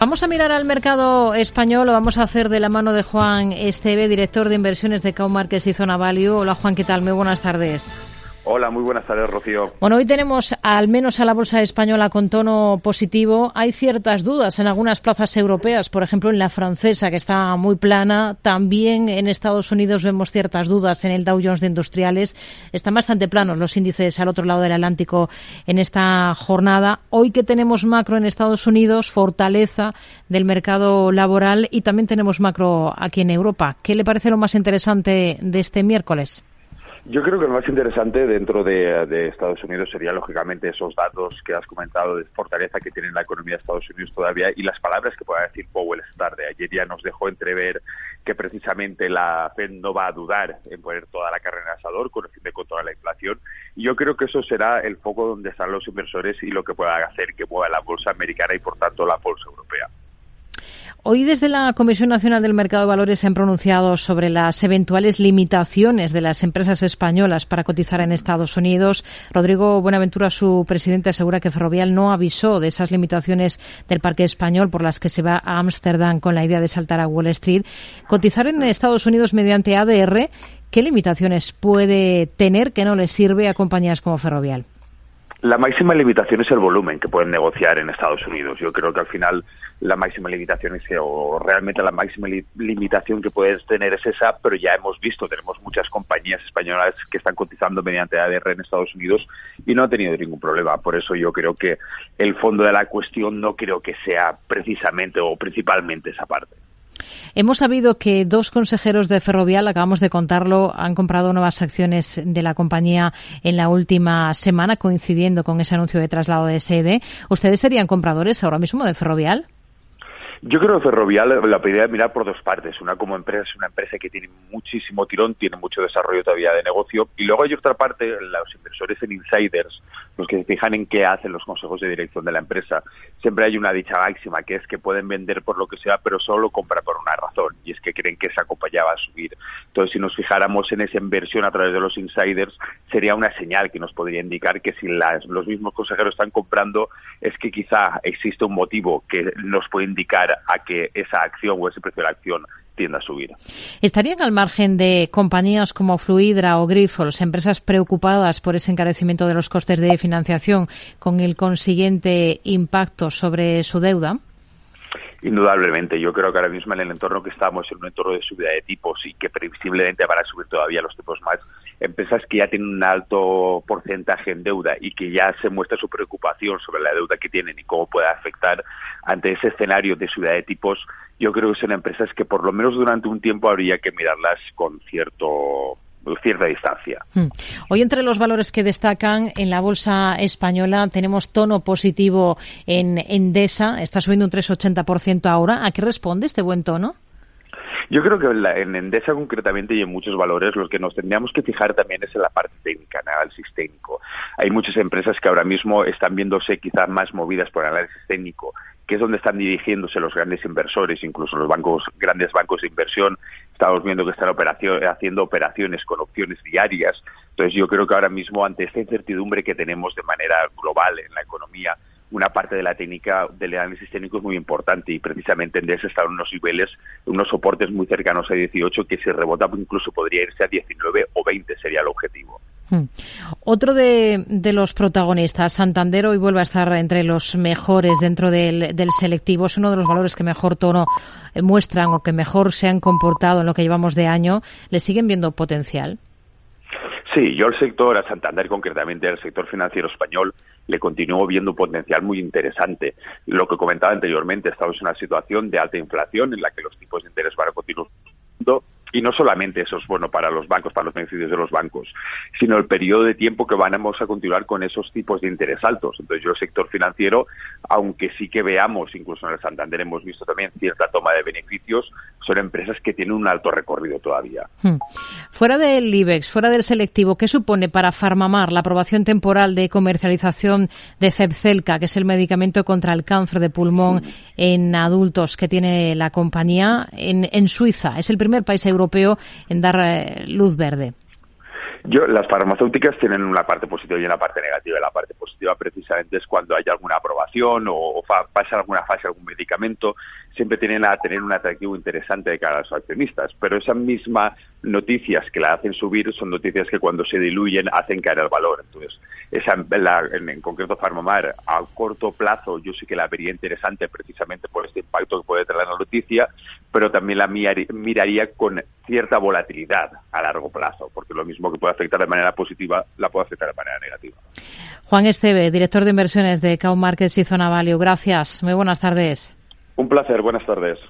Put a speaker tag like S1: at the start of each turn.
S1: Vamos a mirar al mercado español, lo vamos a hacer de la mano de Juan Esteve, director de inversiones de Markets y Zona Value. Hola Juan, ¿qué tal? Muy buenas tardes.
S2: Hola, muy buenas tardes, Rocío.
S1: Bueno, hoy tenemos al menos a la bolsa española con tono positivo. Hay ciertas dudas en algunas plazas europeas, por ejemplo en la francesa, que está muy plana. También en Estados Unidos vemos ciertas dudas en el Dow Jones de Industriales. Están bastante planos los índices al otro lado del Atlántico en esta jornada. Hoy que tenemos macro en Estados Unidos, fortaleza del mercado laboral y también tenemos macro aquí en Europa. ¿Qué le parece lo más interesante de este miércoles?
S2: Yo creo que lo más interesante dentro de, Estados Unidos sería, lógicamente, esos datos que has comentado de fortaleza que tiene la economía de Estados Unidos todavía y las palabras que pueda decir Powell esta tarde. Ayer ya nos dejó entrever que precisamente la Fed no va a dudar en poner toda la carne en asador con el fin de controlar la inflación. Y yo creo que eso será el foco donde están los inversores y lo que pueda hacer que mueva la bolsa americana y, por tanto, la bolsa europea.
S1: Hoy desde la Comisión Nacional del Mercado de Valores se han pronunciado sobre las eventuales limitaciones de las empresas españolas para cotizar en Estados Unidos. Rodrigo Buenaventura, su presidente, asegura que Ferrovial no avisó de esas limitaciones del parque español por las que se va a Ámsterdam con la idea de saltar a Wall Street. Cotizar en Estados Unidos mediante ADR, ¿qué limitaciones puede tener que no le sirve a compañías como Ferrovial?
S2: La máxima limitación es el volumen que pueden negociar en Estados Unidos. Yo creo que al final la máxima limitación es, o realmente la máxima limitación que puedes tener es esa, pero ya hemos visto, tenemos muchas compañías españolas que están cotizando mediante ADR en Estados Unidos y no han tenido ningún problema. Por eso yo creo que el fondo de la cuestión no creo que sea precisamente o principalmente esa parte.
S1: Hemos sabido que dos consejeros de Ferrovial, acabamos de contarlo, han comprado nuevas acciones de la compañía en la última semana, coincidiendo con ese anuncio de traslado de sede. ¿Ustedes serían compradores ahora mismo de Ferrovial?
S2: Yo creo que Ferrovial la podría mirar por dos partes. Una como empresa es una empresa que tiene muchísimo tirón, tiene mucho desarrollo todavía de negocio. Y luego hay otra parte, los inversores en insiders, los que se fijan en qué hacen los consejos de dirección de la empresa. Siempre hay una dicha máxima, que es que pueden vender por lo que sea, pero solo compran por una razón, y es que creen que esa compañía va a subir. Entonces, si nos fijáramos en esa inversión a través de los insiders, sería una señal que nos podría indicar que si los mismos consejeros están comprando, es que quizá existe un motivo que nos puede indicar a que esa acción o ese precio de la acción tienda a subir.
S1: ¿Estarían al margen de compañías como Fluidra o Grifols, empresas preocupadas por ese encarecimiento de los costes de financiación con el consiguiente impacto sobre su deuda?
S2: Indudablemente, yo creo que ahora mismo en el entorno que estamos, en un entorno de subida de tipos y que previsiblemente van a subir todavía los tipos más, empresas que ya tienen un alto porcentaje en deuda y que ya se muestra su preocupación sobre la deuda que tienen y cómo puede afectar ante ese escenario de subida de tipos, yo creo que son empresas que por lo menos durante un tiempo habría que mirarlas con cierto cierta distancia. Hmm.
S1: Hoy entre los valores que destacan en la bolsa española tenemos tono positivo en Endesa, está subiendo un 3,80% ahora. ¿A qué responde este buen tono?
S2: Yo creo que en Endesa concretamente y en muchos valores los que nos tendríamos que fijar también es en la parte técnica, en análisis técnico. Hay muchas empresas que ahora mismo están viéndose quizás más movidas por análisis técnico que es donde están dirigiéndose los grandes inversores, incluso los bancos, grandes bancos de inversión. Estamos viendo que están haciendo operaciones con opciones diarias. Entonces, yo creo que ahora mismo, ante esta incertidumbre que tenemos de manera global en la economía, una parte de la técnica del análisis técnico es muy importante y precisamente en ese están unos niveles, unos soportes muy cercanos a 18 que si rebota incluso podría irse a 19 o 20 sería el objetivo. Hmm.
S1: Otro de, los protagonistas, Santander, hoy vuelve a estar entre los mejores dentro del, selectivo. Es uno de los valores que mejor tono eh, muestran o que mejor se han comportado en lo que llevamos de año. ¿Le siguen viendo potencial?
S2: Sí, yo al sector, a Santander concretamente, al sector financiero español, le continúo viendo un potencial muy interesante. Lo que comentaba anteriormente, estamos en una situación de alta inflación en la que los tipos de interés van a continuar y no solamente eso es bueno para los bancos, para los beneficios de los bancos, sino el periodo de tiempo que vamos a continuar con esos tipos de interés altos. Entonces, yo el sector financiero, aunque sí que veamos, incluso en el Santander hemos visto también cierta toma de beneficios, son empresas que tienen un alto recorrido todavía. Hmm.
S1: Fuera del IBEX, fuera del selectivo, ¿qué supone para Farmamar la aprobación temporal de comercialización de Zepzelca, que es el medicamento contra el cáncer de pulmón en adultos que tiene la compañía en, en Suiza? Es el primer país europeo europeo en dar eh, luz verde.
S2: Yo, las farmacéuticas tienen una parte positiva y una parte negativa. La parte positiva precisamente es cuando hay alguna aprobación o, pasa alguna fase algún medicamento, siempre tienen a tener un atractivo interesante de cara a los accionistas. Pero esas mismas noticias que la hacen subir son noticias que cuando se diluyen hacen caer el valor. Entonces, esa, en, concreto Farmamar, a corto plazo yo sí que la vería interesante precisamente por este impacto que puede tener la noticia, pero también la miraría con cierta volatilidad a largo plazo, porque lo mismo que puede afectar de manera positiva, la puede afectar de manera negativa.
S1: Juan Esteve, director de inversiones de Cow Markets y Zona Value. Gracias. Muy buenas tardes.
S2: Un placer. Buenas tardes.